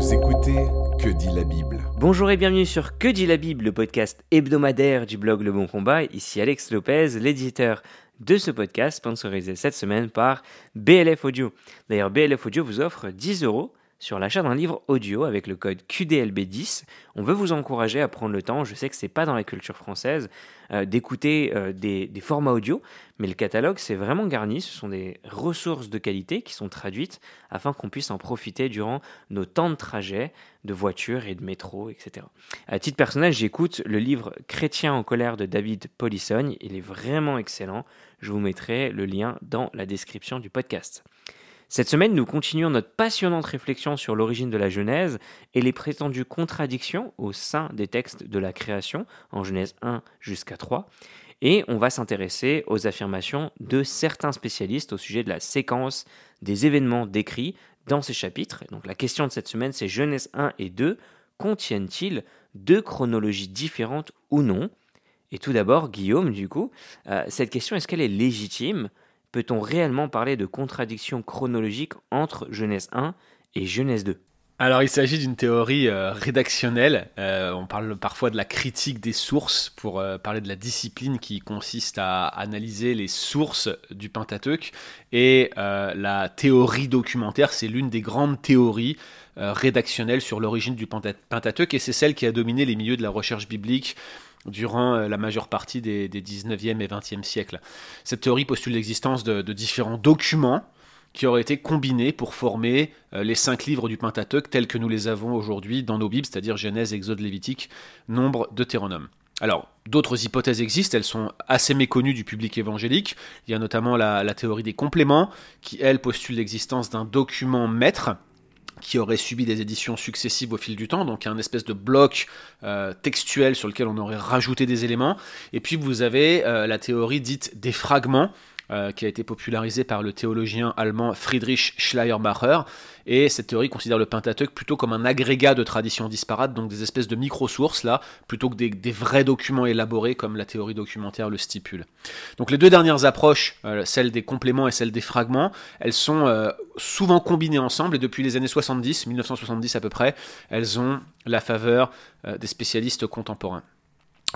Vous écoutez Que dit la Bible Bonjour et bienvenue sur Que dit la Bible, le podcast hebdomadaire du blog Le Bon Combat. Ici Alex Lopez, l'éditeur de ce podcast, sponsorisé cette semaine par BLF Audio. D'ailleurs, BLF Audio vous offre 10 euros sur l'achat d'un livre audio avec le code QDLB10. On veut vous encourager à prendre le temps, je sais que c'est pas dans la culture française, euh, d'écouter euh, des, formats audio, mais le catalogue c'est vraiment garni, ce sont des ressources de qualité qui sont traduites afin qu'on puisse en profiter durant nos temps de trajet, de voiture et de métro, etc. À titre personnel, j'écoute le livre Chrétien en colère de David Polisson, il est vraiment excellent, je vous mettrai le lien dans la description du podcast. Cette semaine, nous continuons notre passionnante réflexion sur l'origine de la Genèse et les prétendues contradictions au sein des textes de la création, en Genèse 1 jusqu'à 3. Et on va s'intéresser aux affirmations de certains spécialistes au sujet de la séquence des événements décrits dans ces chapitres. Donc la question de cette semaine, c'est Genèse 1 et 2 contiennent-ils deux chronologies différentes ou non? Et tout d'abord, Guillaume, du coup, euh, cette question, est-ce qu'elle est légitime? Peut-on réellement parler de contradiction chronologique entre Genèse 1 et Genèse 2 alors il s'agit d'une théorie euh, rédactionnelle, euh, on parle parfois de la critique des sources pour euh, parler de la discipline qui consiste à analyser les sources du Pentateuque, et la théorie documentaire, c'est l'une des grandes théories rédactionnelles sur l'origine du Pentateuque, et c'est celle qui a dominé les milieux de la recherche biblique durant euh, la majeure partie des, 19e et 20e siècles. Cette théorie postule l'existence de, différents documents qui auraient été combinés pour former euh, les cinq livres du Pentateuque tels que nous les avons aujourd'hui dans nos Bibles, c'est-à-dire Genèse, Exode, Lévitique, Nombre, Deutéronome. Alors, d'autres hypothèses existent, elles sont assez méconnues du public évangélique. Il y a notamment la, la théorie des compléments, qui, elle, postule l'existence d'un document maître qui aurait subi des éditions successives au fil du temps, donc un espèce de bloc euh, textuel sur lequel on aurait rajouté des éléments. Et puis vous avez euh, la théorie dite des fragments, euh, qui a été popularisée par le théologien allemand Friedrich Schleiermacher. Et cette théorie considère le Pentateuque plutôt comme un agrégat de traditions disparates, donc des espèces de micro-sources là, plutôt que des, vrais documents élaborés comme la théorie documentaire le stipule. Donc les deux dernières approches, euh, celle des compléments et celle des fragments, elles sont euh, souvent combinées ensemble et depuis les années 70, 1970 à peu près, elles ont la faveur des spécialistes contemporains.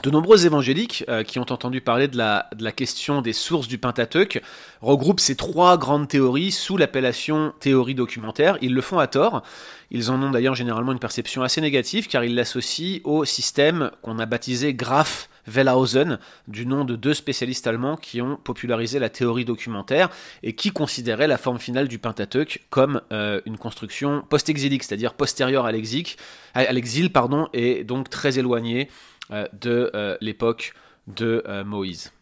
De nombreux évangéliques euh, qui ont entendu parler de la, question des sources du Pentateuque regroupent ces trois grandes théories sous l'appellation théorie documentaire. Ils le font à tort. Ils en ont d'ailleurs généralement une perception assez négative car ils l'associent au système qu'on a baptisé Graf Wellhausen, du nom de deux spécialistes allemands qui ont popularisé la théorie documentaire et qui considéraient la forme finale du Pentateuque comme euh, une construction post-exilique, c'est-à-dire postérieure à l'exil, et donc très éloignée de euh, l'époque de euh, Moïse.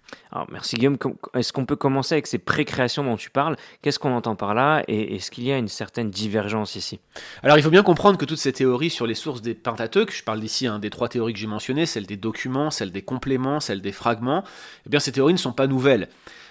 Merci Guillaume. Est-ce qu'on peut commencer avec ces précréations dont tu parles? Qu'est-ce qu'on entend par là? Et est-ce qu'il y a une certaine divergence ici? Alors, il faut bien comprendre que toutes ces théories sur les sources des Pentateuques, je parle d'ici hein, des trois théories que j'ai mentionnées, celle des documents, celle des compléments, celle des fragments, eh bien, ces théories ne sont pas nouvelles.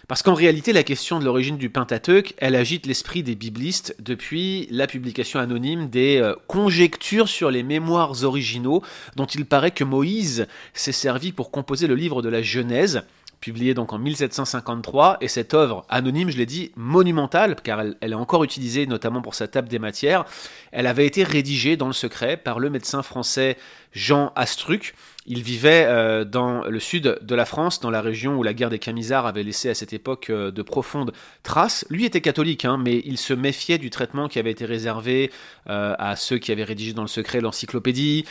Parce qu'en réalité, la question de l'origine du Pentateuque, elle agite l'esprit des biblistes depuis la publication anonyme des euh, conjectures sur les mémoires originaux dont il paraît que Moïse s'est servi pour composer le livre de la Genèse publié donc en 1753, et cette œuvre anonyme, je l'ai dit, monumentale, car elle, est encore utilisée notamment pour sa table des matières, elle avait été rédigée dans le secret par le médecin français Jean Astruc, il vivait euh, dans le sud de la France, dans la région où la guerre des Camisards avait laissé à cette époque euh, de profondes traces. Lui était catholique, hein, mais il se méfiait du traitement qui avait été réservé euh, à ceux qui avaient rédigé dans le secret l'encyclopédie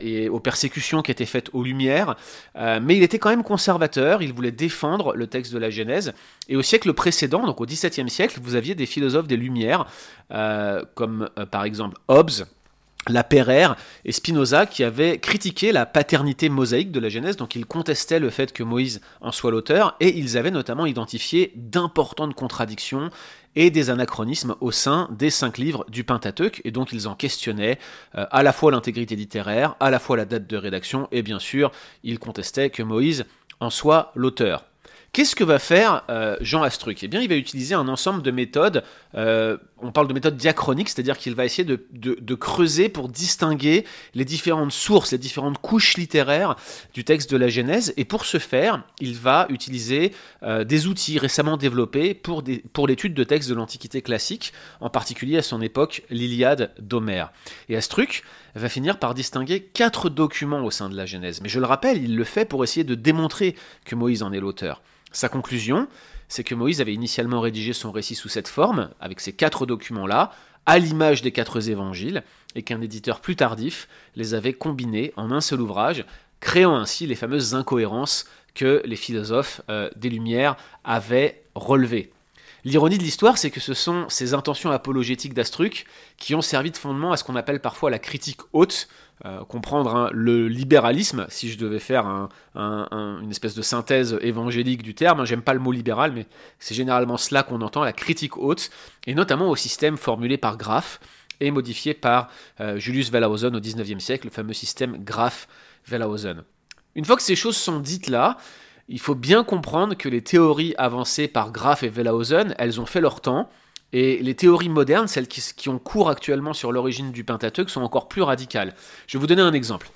et aux persécutions qui étaient faites aux Lumières. mais il était quand même conservateur, il voulait défendre le texte de la Genèse. Et au siècle précédent, donc au XVIIe siècle, vous aviez des philosophes des Lumières, comme par exemple Hobbes la Pereire et Spinoza qui avaient critiqué la paternité mosaïque de la Genèse, donc ils contestaient le fait que Moïse en soit l'auteur, et ils avaient notamment identifié d'importantes contradictions et des anachronismes au sein des cinq livres du Pentateuque, et donc ils en questionnaient euh, à la fois l'intégrité littéraire, à la fois la date de rédaction, et bien sûr, ils contestaient que Moïse en soit l'auteur. Qu'est-ce que va faire euh, Jean Astruc? Eh bien, il va utiliser un ensemble de méthodes. euh, on parle de méthode diachronique, c'est-à-dire qu'il va essayer de, creuser pour distinguer les différentes sources, les différentes couches littéraires du texte de la Genèse. Et pour ce faire, il va utiliser euh, des outils récemment développés pour, pour l'étude de textes de l'Antiquité classique, en particulier à son époque, l'Iliade d'Homère. Et Astruc va finir par distinguer quatre documents au sein de la Genèse. Mais je le rappelle, il le fait pour essayer de démontrer que Moïse en est l'auteur. Sa conclusion, c'est que Moïse avait initialement rédigé son récit sous cette forme, avec ces quatre documents-là, à l'image des quatre évangiles, et qu'un éditeur plus tardif les avait combinés en un seul ouvrage, créant ainsi les fameuses incohérences que les philosophes euh, des Lumières avaient relevées. L'ironie de l'histoire, c'est que ce sont ces intentions apologétiques d'Astruc qui ont servi de fondement à ce qu'on appelle parfois la critique haute, euh, comprendre hein, le libéralisme, si je devais faire un- un- un- une espèce de synthèse évangélique du terme, hein, j'aime pas le mot libéral, mais c'est généralement cela qu'on entend, la critique haute, et notamment au système formulé par Graff et modifié par euh, Julius Wellhausen au XIXe siècle, le fameux système Graff-Wellhausen. Une fois que ces choses sont dites là, il faut bien comprendre que les théories avancées par Graff et Wellhausen, elles ont fait leur temps, et les théories modernes, celles qui, ont cours actuellement sur l'origine du Pentateuque, sont encore plus radicales. Je vais vous donner un exemple.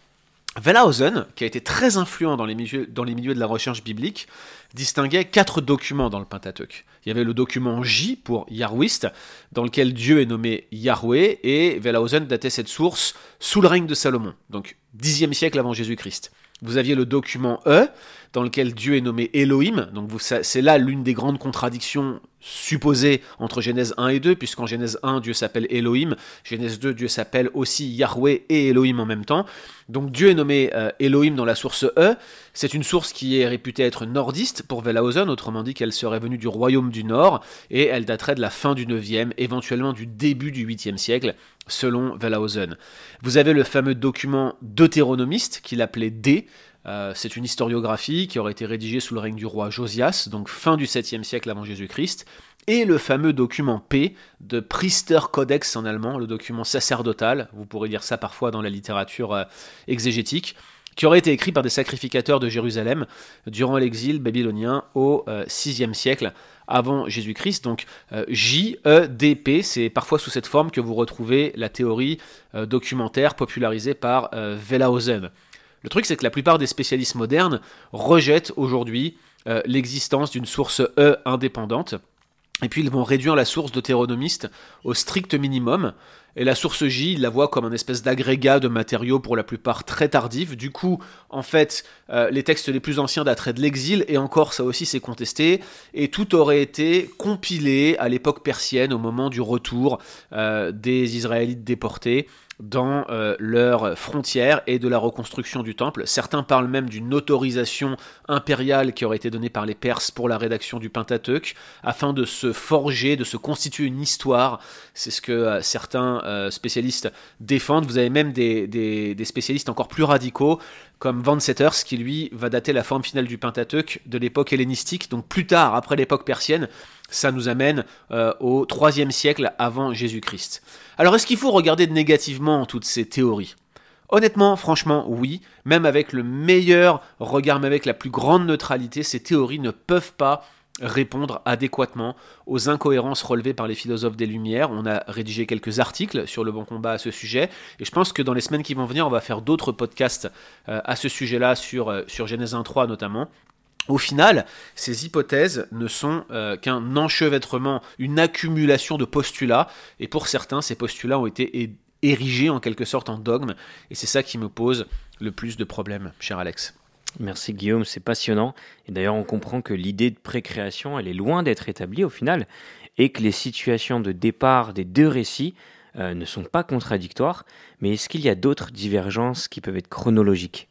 Wellhausen, qui a été très influent dans les, milieux, dans les milieux de la recherche biblique, distinguait quatre documents dans le Pentateuque. Il y avait le document J pour Yahwist, dans lequel Dieu est nommé Yahweh, et Wellhausen datait cette source sous le règne de Salomon, donc 10e siècle avant Jésus-Christ. Vous aviez le document E, dans lequel Dieu est nommé Elohim, donc c'est là l'une des grandes contradictions supposées entre Genèse 1 et 2, puisqu'en Genèse 1, Dieu s'appelle Elohim, Genèse 2, Dieu s'appelle aussi Yahweh et Elohim en même temps. Donc Dieu est nommé euh, Elohim dans la source E, c'est une source qui est réputée être nordiste pour Wellhausen, autrement dit qu'elle serait venue du royaume du Nord, et elle daterait de la fin du 9e, éventuellement du début du 8e siècle, selon Wellhausen. Vous avez le fameux document deutéronomiste qu'il appelait D. Euh, c'est une historiographie qui aurait été rédigée sous le règne du roi Josias, donc fin du 7e siècle avant Jésus-Christ. Et le fameux document P de Priester Codex en allemand, le document sacerdotal, vous pourrez lire ça parfois dans la littérature euh, exégétique, qui aurait été écrit par des sacrificateurs de Jérusalem durant l'exil babylonien au euh, 6e siècle avant Jésus-Christ. Donc euh, J-E-D-P, c'est parfois sous cette forme que vous retrouvez la théorie euh, documentaire popularisée par euh, Wellhausen. Le truc, c'est que la plupart des spécialistes modernes rejettent aujourd'hui euh, l'existence d'une source E indépendante. Et puis ils vont réduire la source deutéronomiste au strict minimum. Et la source J, ils la voient comme un espèce d'agrégat de matériaux pour la plupart très tardifs. Du coup, en fait, euh, les textes les plus anciens dateraient de l'exil, et encore ça aussi c'est contesté. Et tout aurait été compilé à l'époque persienne, au moment du retour euh, des Israélites déportés dans euh, leurs frontières et de la reconstruction du temple. Certains parlent même d'une autorisation impériale qui aurait été donnée par les Perses pour la rédaction du Pentateuque, afin de se forger, de se constituer une histoire. C'est ce que euh, certains euh, spécialistes défendent. Vous avez même des, des- spécialistes encore plus radicaux, comme Van Setters, qui lui va dater la forme finale du Pentateuque de l'époque hellénistique, donc plus tard, après l'époque persienne. Ça nous amène euh, au 3 siècle avant Jésus-Christ. Alors est-ce qu'il faut regarder négativement toutes ces théories? Honnêtement, franchement, oui. Même avec le meilleur regard, même avec la plus grande neutralité, ces théories ne peuvent pas répondre adéquatement aux incohérences relevées par les philosophes des Lumières. On a rédigé quelques articles sur le bon combat à ce sujet, et je pense que dans les semaines qui vont venir, on va faire d'autres podcasts euh, à ce sujet-là, sur, euh, sur Genèse 1.3 notamment. Au final, ces hypothèses ne sont euh, qu'un enchevêtrement, une accumulation de postulats, et pour certains, ces postulats ont été érigés en quelque sorte en dogme, et c'est ça qui me pose le plus de problèmes, cher Alex. Merci Guillaume, c'est passionnant. Et d'ailleurs, on comprend que l'idée de précréation, elle est loin d'être établie au final, et que les situations de départ des deux récits euh, ne sont pas contradictoires. Mais est-ce qu'il y a d'autres divergences qui peuvent être chronologiques?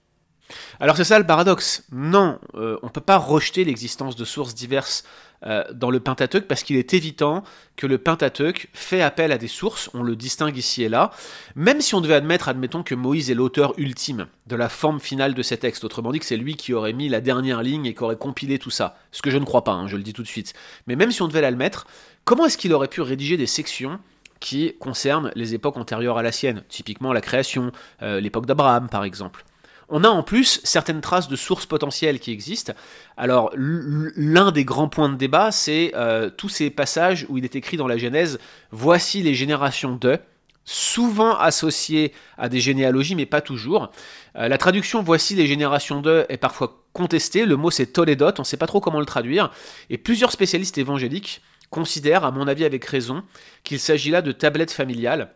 Alors c'est ça le paradoxe. Non, euh, on ne peut pas rejeter l'existence de sources diverses euh, dans le Pentateuque parce qu'il est évident que le Pentateuque fait appel à des sources, on le distingue ici et là, même si on devait admettre, admettons, que Moïse est l'auteur ultime de la forme finale de ces textes, autrement dit que c'est lui qui aurait mis la dernière ligne et qui aurait compilé tout ça, ce que je ne crois pas, hein, je le dis tout de suite. Mais même si on devait l'admettre, comment est-ce qu'il aurait pu rédiger des sections qui concernent les époques antérieures à la sienne, typiquement la création, euh, l'époque d'Abraham par exemple On a en plus certaines traces de sources potentielles qui existent. Alors l'un des grands points de débat, c'est euh, tous ces passages où il est écrit dans la Genèse, voici les générations de, souvent associés à des généalogies, mais pas toujours. Euh, la traduction voici les générations de est parfois contestée, le mot c'est Toledot, on ne sait pas trop comment le traduire, et plusieurs spécialistes évangéliques considèrent, à mon avis avec raison, qu'il s'agit là de tablettes familiales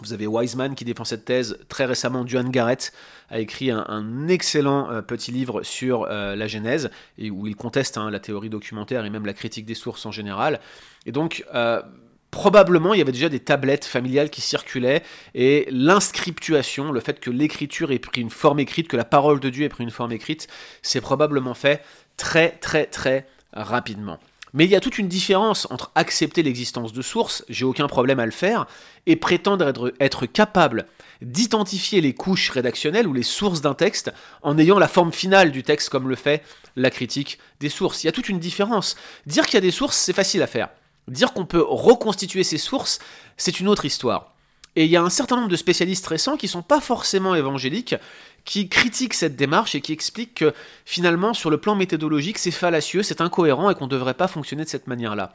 vous avez Wiseman qui défend cette thèse. Très récemment, Duane Garrett a écrit un, excellent euh, petit livre sur euh, la Genèse, où il conteste hein, la théorie documentaire et même la critique des sources en général. Et donc, euh, probablement, il y avait déjà des tablettes familiales qui circulaient, et l'inscriptuation, le fait que l'écriture ait pris une forme écrite, que la parole de Dieu ait pris une forme écrite, c'est probablement fait très, très, très rapidement. Mais il y a toute une différence entre accepter l'existence de sources, j'ai aucun problème à le faire, et prétendre être, capable d'identifier les couches rédactionnelles ou les sources d'un texte en ayant la forme finale du texte comme le fait la critique des sources. Il y a toute une différence. Dire qu'il y a des sources, c'est facile à faire. Dire qu'on peut reconstituer ces sources, c'est une autre histoire. Et il y a un certain nombre de spécialistes récents qui ne sont pas forcément évangéliques, qui critiquent cette démarche et qui expliquent que finalement, sur le plan méthodologique, c'est fallacieux, c'est incohérent et qu'on ne devrait pas fonctionner de cette manière-là.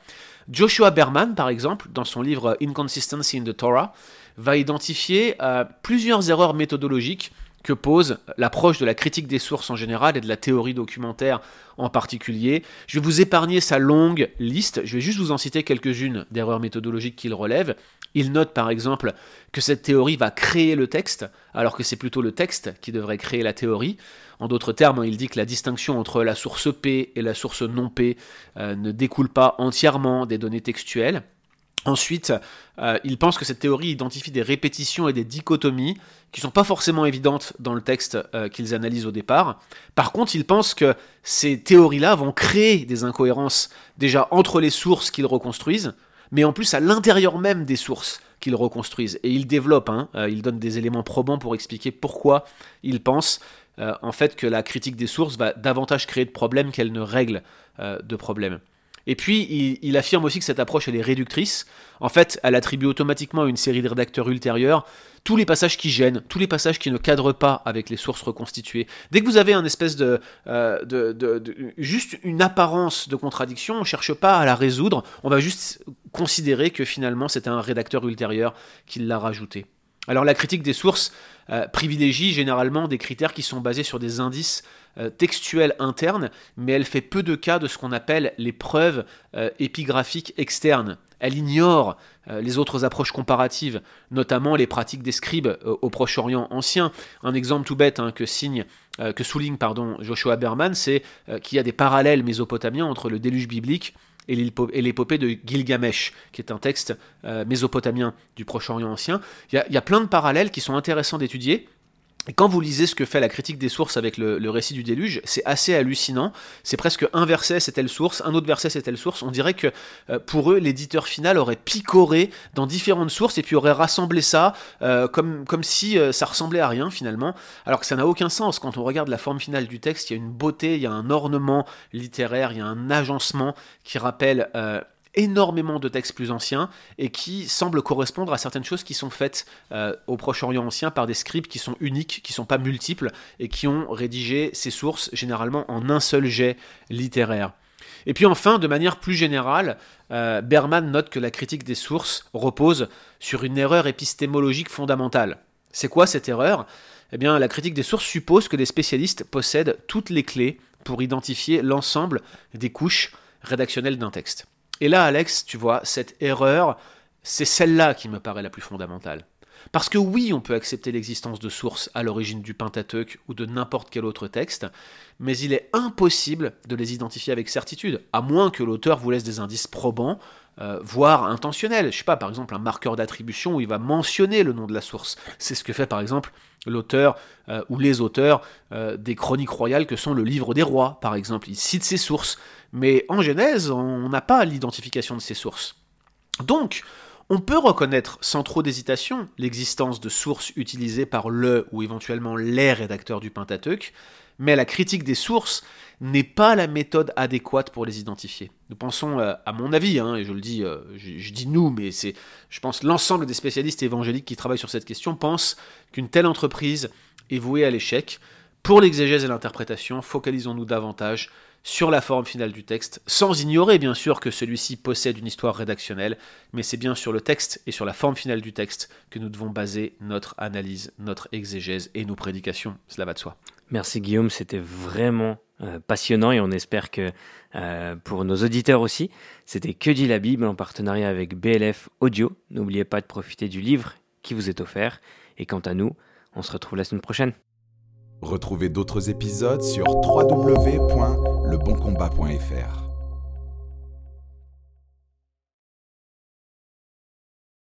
Joshua Berman, par exemple, dans son livre Inconsistency in the Torah, va identifier euh, plusieurs erreurs méthodologiques que pose l'approche de la critique des sources en général et de la théorie documentaire en particulier. Je vais vous épargner sa longue liste, je vais juste vous en citer quelques-unes d'erreurs méthodologiques qu'il relève. Il note par exemple que cette théorie va créer le texte, alors que c'est plutôt le texte qui devrait créer la théorie. En d'autres termes, il dit que la distinction entre la source P et la source non P euh, ne découle pas entièrement des données textuelles. Ensuite, euh, il pense que cette théorie identifie des répétitions et des dichotomies qui ne sont pas forcément évidentes dans le texte euh, qu'ils analysent au départ. Par contre, il pense que ces théories-là vont créer des incohérences déjà entre les sources qu'ils reconstruisent, mais en plus à l'intérieur même des sources qu'ils reconstruisent. Et il développe, hein, euh, il donne des éléments probants pour expliquer pourquoi il pense euh, en fait que la critique des sources va davantage créer de problèmes qu'elle ne règle euh, de problèmes. Et puis, il, affirme aussi que cette approche, elle est réductrice. En fait, elle attribue automatiquement à une série de rédacteurs ultérieurs tous les passages qui gênent, tous les passages qui ne cadrent pas avec les sources reconstituées. Dès que vous avez un espèce de, euh, juste une apparence de contradiction, on ne cherche pas à la résoudre, on va juste considérer que finalement c'était un rédacteur ultérieur qui l'a rajouté. Alors la critique des sources euh, privilégie généralement des critères qui sont basés sur des indices euh, textuels internes, mais elle fait peu de cas de ce qu'on appelle les preuves épigraphiques externes elle ignore euh, les autres approches comparatives, notamment les pratiques des scribes euh, au Proche-Orient ancien. Un exemple tout bête hein, que, signe, euh, que souligne pardon, Joshua Berman, c'est qu'il y a des parallèles mésopotamiens entre le déluge biblique et l'épopée de Gilgamesh, qui est un texte mésopotamien du Proche-Orient ancien. Il y, a, plein de parallèles qui sont intéressants d'étudier, et quand vous lisez ce que fait la critique des sources avec le, récit du déluge, c'est assez hallucinant. C'est presque un verset c'est telle source, un autre verset c'est telle source. On dirait que euh, pour eux, l'éditeur final aurait picoré dans différentes sources et puis aurait rassemblé ça euh, comme, comme si euh, ça ressemblait à rien finalement. Alors que ça n'a aucun sens. Quand on regarde la forme finale du texte, il y a une beauté, il y a un ornement littéraire, il y a un agencement qui rappelle énormément de textes plus anciens et qui semblent correspondre à certaines choses qui sont faites euh, au Proche-Orient ancien par des scribes qui sont uniques, qui sont pas multiples et qui ont rédigé ces sources généralement en un seul jet littéraire. Et puis enfin, de manière plus générale, euh, Berman note que la critique des sources repose sur une erreur épistémologique fondamentale. C'est quoi cette erreur? Eh bien, la critique des sources suppose que les spécialistes possèdent toutes les clés pour identifier l'ensemble des couches rédactionnelles d'un texte. Et là, Alex, tu vois, cette erreur, c'est celle-là qui me paraît la plus fondamentale. Parce que oui, on peut accepter l'existence de sources à l'origine du Pentateuque ou de n'importe quel autre texte, mais il est impossible de les identifier avec certitude, à moins que l'auteur vous laisse des indices probants, euh, voire intentionnels. Je sais pas, par exemple, un marqueur d'attribution où il va mentionner le nom de la source. C'est ce que fait par exemple l'auteur euh, ou les auteurs euh, des chroniques royales que sont le livre des rois, par exemple. Il cite ses sources. Mais en Genèse, on n'a pas l'identification de ces sources. Donc, on peut reconnaître sans trop d'hésitation l'existence de sources utilisées par le ou éventuellement les rédacteurs du Pentateuque, mais la critique des sources n'est pas la méthode adéquate pour les identifier. Nous pensons, euh, à mon avis, hein, et je le dis, euh, je, dis nous, mais c'est, je pense, l'ensemble des spécialistes évangéliques qui travaillent sur cette question pensent qu'une telle entreprise est vouée à l'échec Pour l'exégèse et l'interprétation, focalisons-nous davantage sur la forme finale du texte, sans ignorer bien sûr que celui-ci possède une histoire rédactionnelle, mais c'est bien sur le texte et sur la forme finale du texte que nous devons baser notre analyse, notre exégèse et nos prédications. Cela va de soi. Merci Guillaume, c'était vraiment euh, passionnant et on espère que euh, pour nos auditeurs aussi, c'était Que dit la Bible en partenariat avec BLF Audio. N'oubliez pas de profiter du livre qui vous est offert. Et quant à nous, on se retrouve la semaine prochaine. Retrouvez d'autres épisodes sur www.leboncombat.fr.